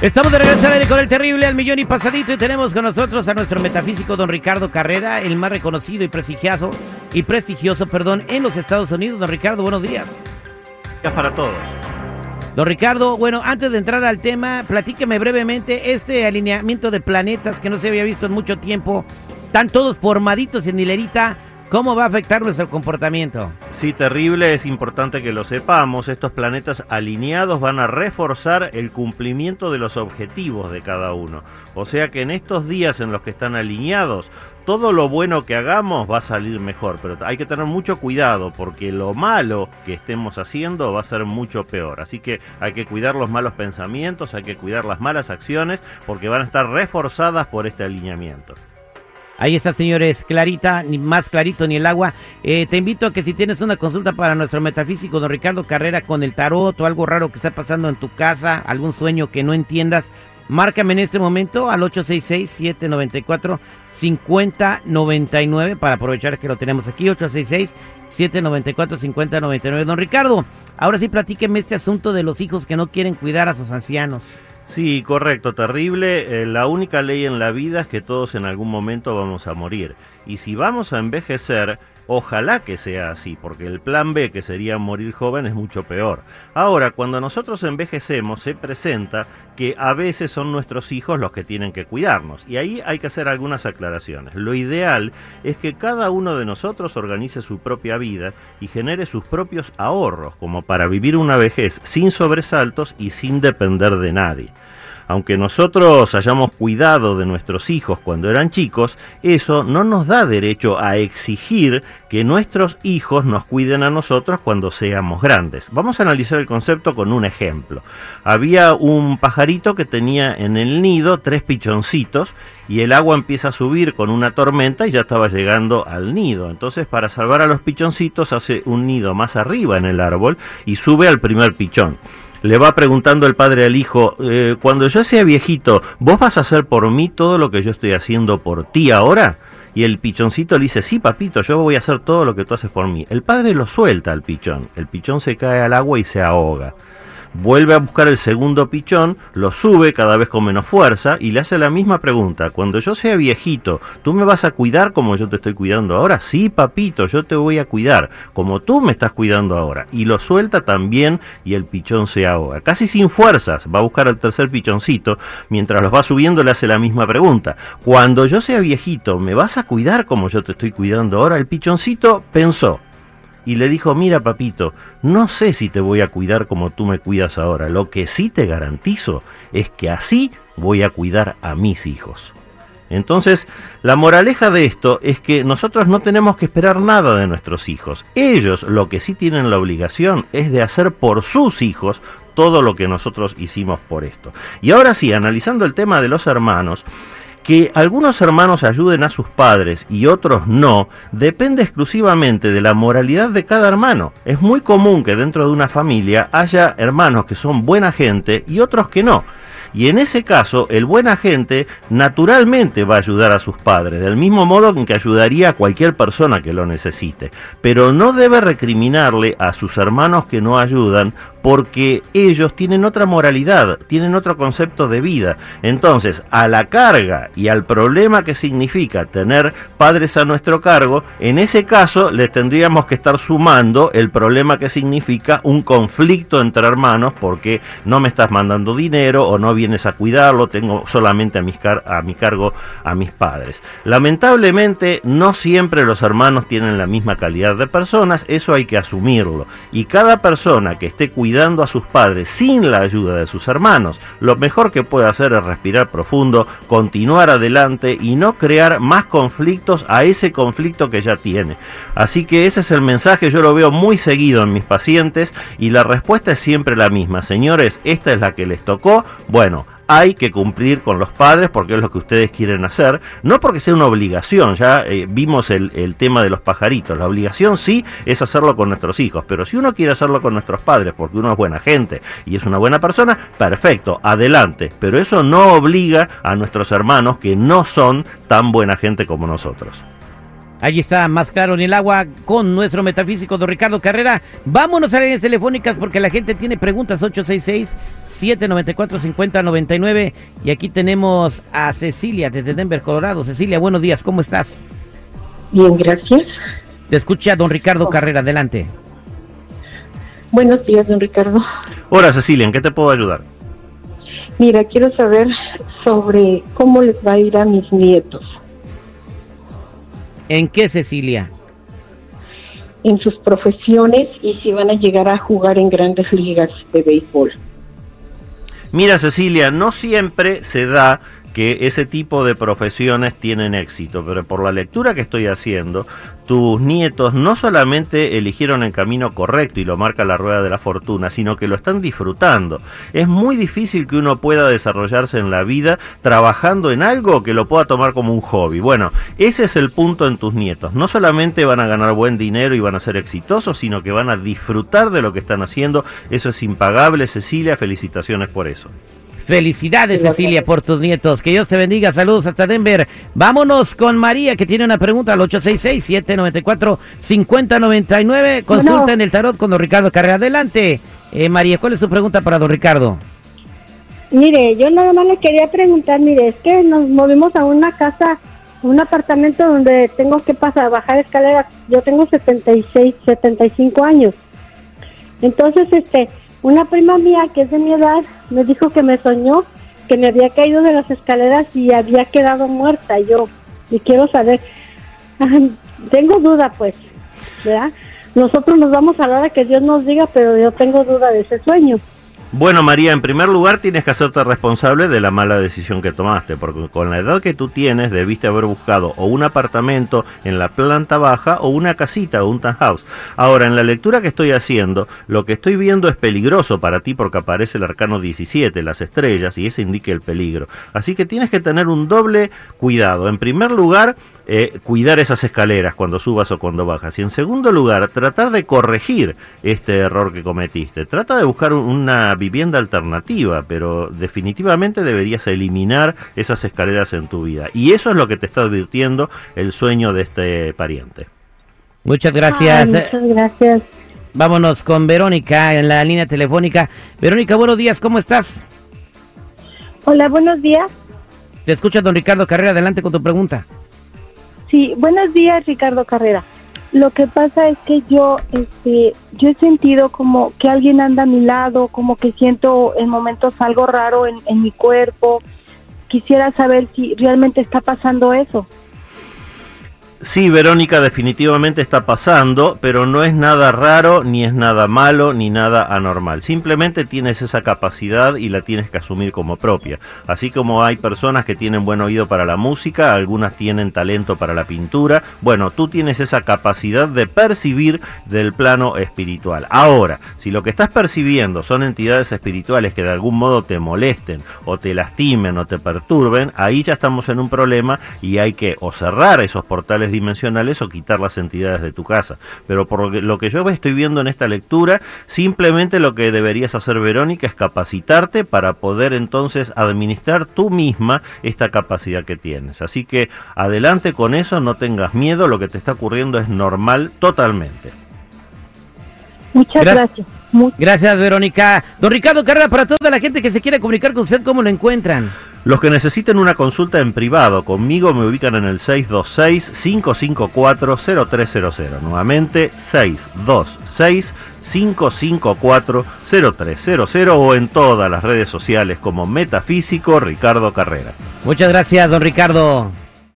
Estamos de regreso al aire con el terrible al millón y pasadito y tenemos con nosotros a nuestro metafísico don Ricardo Carrera, el más reconocido y prestigioso y prestigioso, perdón, en los Estados Unidos. Don Ricardo, buenos días. Días para todos. Don Ricardo, bueno, antes de entrar al tema, platíqueme brevemente este alineamiento de planetas que no se había visto en mucho tiempo. Están todos formaditos en hilerita. ¿Cómo va a afectar nuestro comportamiento? Sí, terrible, es importante que lo sepamos. Estos planetas alineados van a reforzar el cumplimiento de los objetivos de cada uno. O sea que en estos días en los que están alineados, todo lo bueno que hagamos va a salir mejor, pero hay que tener mucho cuidado porque lo malo que estemos haciendo va a ser mucho peor. Así que hay que cuidar los malos pensamientos, hay que cuidar las malas acciones porque van a estar reforzadas por este alineamiento. Ahí está, señores, clarita, ni más clarito ni el agua. Eh, te invito a que si tienes una consulta para nuestro metafísico, don Ricardo Carrera, con el tarot o algo raro que está pasando en tu casa, algún sueño que no entiendas, márcame en este momento al 866-794-5099 para aprovechar que lo tenemos aquí, 866-794-5099. Don Ricardo, ahora sí platíqueme este asunto de los hijos que no quieren cuidar a sus ancianos. Sí, correcto, terrible. Eh, la única ley en la vida es que todos en algún momento vamos a morir. Y si vamos a envejecer, ojalá que sea así, porque el plan B, que sería morir joven, es mucho peor. Ahora, cuando nosotros envejecemos, se presenta que a veces son nuestros hijos los que tienen que cuidarnos. Y ahí hay que hacer algunas aclaraciones. Lo ideal es que cada uno de nosotros organice su propia vida y genere sus propios ahorros, como para vivir una vejez sin sobresaltos y sin depender de nadie. Aunque nosotros hayamos cuidado de nuestros hijos cuando eran chicos, eso no nos da derecho a exigir que nuestros hijos nos cuiden a nosotros cuando seamos grandes. Vamos a analizar el concepto con un ejemplo. Había un pajarito que tenía en el nido tres pichoncitos y el agua empieza a subir con una tormenta y ya estaba llegando al nido. Entonces para salvar a los pichoncitos hace un nido más arriba en el árbol y sube al primer pichón le va preguntando el padre al hijo, eh, cuando yo sea viejito, ¿vos vas a hacer por mí todo lo que yo estoy haciendo por ti ahora? Y el pichoncito le dice, sí, papito, yo voy a hacer todo lo que tú haces por mí. El padre lo suelta al pichón, el pichón se cae al agua y se ahoga vuelve a buscar el segundo pichón, lo sube cada vez con menos fuerza y le hace la misma pregunta. Cuando yo sea viejito, ¿tú me vas a cuidar como yo te estoy cuidando ahora? Sí, papito, yo te voy a cuidar como tú me estás cuidando ahora. Y lo suelta también y el pichón se ahoga. Casi sin fuerzas, va a buscar el tercer pichoncito. Mientras los va subiendo le hace la misma pregunta. Cuando yo sea viejito, ¿me vas a cuidar como yo te estoy cuidando ahora? El pichoncito pensó, y le dijo, mira papito, no sé si te voy a cuidar como tú me cuidas ahora, lo que sí te garantizo es que así voy a cuidar a mis hijos. Entonces, la moraleja de esto es que nosotros no tenemos que esperar nada de nuestros hijos. Ellos lo que sí tienen la obligación es de hacer por sus hijos todo lo que nosotros hicimos por esto. Y ahora sí, analizando el tema de los hermanos, que algunos hermanos ayuden a sus padres y otros no, depende exclusivamente de la moralidad de cada hermano. Es muy común que dentro de una familia haya hermanos que son buena gente y otros que no. Y en ese caso, el buen agente naturalmente va a ayudar a sus padres, del mismo modo en que ayudaría a cualquier persona que lo necesite. Pero no debe recriminarle a sus hermanos que no ayudan porque ellos tienen otra moralidad, tienen otro concepto de vida. Entonces, a la carga y al problema que significa tener padres a nuestro cargo, en ese caso les tendríamos que estar sumando el problema que significa un conflicto entre hermanos porque no me estás mandando dinero o no vienes a cuidarlo, tengo solamente a, mis a mi cargo a mis padres. Lamentablemente, no siempre los hermanos tienen la misma calidad de personas, eso hay que asumirlo. Y cada persona que esté cuidando a sus padres sin la ayuda de sus hermanos, lo mejor que puede hacer es respirar profundo, continuar adelante y no crear más conflictos a ese conflicto que ya tiene. Así que ese es el mensaje, yo lo veo muy seguido en mis pacientes y la respuesta es siempre la misma. Señores, esta es la que les tocó. Bueno, hay que cumplir con los padres porque es lo que ustedes quieren hacer, no porque sea una obligación, ya eh, vimos el, el, tema de los pajaritos, la obligación sí es hacerlo con nuestros hijos, pero si uno quiere hacerlo con nuestros padres porque uno es buena gente y es una buena persona, perfecto, adelante, pero eso no obliga a nuestros hermanos que no son tan buena gente como nosotros. Allí está, más claro en el agua con nuestro metafísico don Ricardo Carrera. Vámonos a las telefónicas porque la gente tiene preguntas 866-794-5099 y aquí tenemos a Cecilia desde Denver, Colorado. Cecilia, buenos días, ¿cómo estás? Bien, gracias. Te escucha don Ricardo Carrera, adelante. Buenos días, don Ricardo. Hola Cecilia, ¿en qué te puedo ayudar? Mira, quiero saber sobre cómo les va a ir a mis nietos ¿En qué, Cecilia? en sus profesiones y si van a llegar a jugar en grandes ligas de béisbol. Mira Cecilia, no siempre se da que ese tipo de profesiones tienen éxito, pero por la lectura que estoy haciendo, tus nietos no solamente eligieron el camino correcto y lo marca la rueda de la fortuna, sino que lo están disfrutando. Es muy difícil que uno pueda desarrollarse en la vida trabajando en algo que lo pueda tomar como un hobby. Bueno, ese es el punto en tus nietos. No solamente van a ganar buen dinero y van a ser exitosos, sino que van a disfrutar de lo que están haciendo. Eso es impagable, Cecilia. Felicitaciones por eso. Felicidades, Cecilia, por tus nietos. Que Dios te bendiga. Saludos hasta Denver. Vámonos con María, que tiene una pregunta al 866-794-5099. Consulta Bueno. en el tarot con don Ricardo Carrera. Adelante. Eh, María, ¿cuál es su pregunta para don Ricardo? Mire, yo nada más le quería preguntar, mire, es que nos movimos a una casa, un apartamento donde tengo que pasar, bajar escaleras. Yo tengo 76, 75 años. Entonces, este, una prima mía que es de mi edad me dijo que me soñó que me había caído de las escaleras y había quedado muerta yo. Y quiero saber, tengo duda pues, ¿verdad? Nosotros nos vamos a la hora que Dios nos diga, pero yo tengo duda de ese sueño. Bueno, María, en primer lugar tienes que hacerte responsable de la mala decisión que tomaste, porque con la edad que tú tienes debiste haber buscado o un apartamento en la planta baja o una casita o un townhouse. Ahora, en la lectura que estoy haciendo, lo que estoy viendo es peligroso para ti porque aparece el arcano 17, las estrellas, y ese indica el peligro. Así que tienes que tener un doble cuidado. En primer lugar, eh, cuidar esas escaleras cuando subas o cuando bajas. Y en segundo lugar, tratar de corregir este error que cometiste. Trata de buscar un- una vivienda alternativa, pero definitivamente deberías eliminar esas escaleras en tu vida. Y eso es lo que te está advirtiendo el sueño de este pariente. Muchas gracias. Ay, muchas gracias. Vámonos con Verónica en la línea telefónica. Verónica, buenos días, ¿cómo estás? Hola, buenos días. Te escucha don Ricardo Carrera, adelante con tu pregunta. Sí, buenos días, Ricardo Carrera. Lo que pasa es que yo, este, yo he sentido como que alguien anda a mi lado, como que siento en momentos algo raro en, en mi cuerpo. Quisiera saber si realmente está pasando eso. Sí, Verónica, definitivamente está pasando, pero no es nada raro, ni es nada malo, ni nada anormal. Simplemente tienes esa capacidad y la tienes que asumir como propia. Así como hay personas que tienen buen oído para la música, algunas tienen talento para la pintura, bueno, tú tienes esa capacidad de percibir del plano espiritual. Ahora, si lo que estás percibiendo son entidades espirituales que de algún modo te molesten, o te lastimen, o te perturben, ahí ya estamos en un problema y hay que o cerrar esos portales dimensionales o quitar las entidades de tu casa. Pero por lo que, lo que yo estoy viendo en esta lectura, simplemente lo que deberías hacer, Verónica, es capacitarte para poder entonces administrar tú misma esta capacidad que tienes. Así que adelante con eso, no tengas miedo, lo que te está ocurriendo es normal totalmente. Muchas Gra- gracias. Mu- Gracias, Verónica. Don Ricardo Carrera, para toda la gente que se quiere comunicar con usted, ¿cómo lo encuentran? Los que necesiten una consulta en privado conmigo me ubican en el 626-554-0300. Nuevamente, 626-554-0300 o en todas las redes sociales como Metafísico Ricardo Carrera. Muchas gracias, don Ricardo.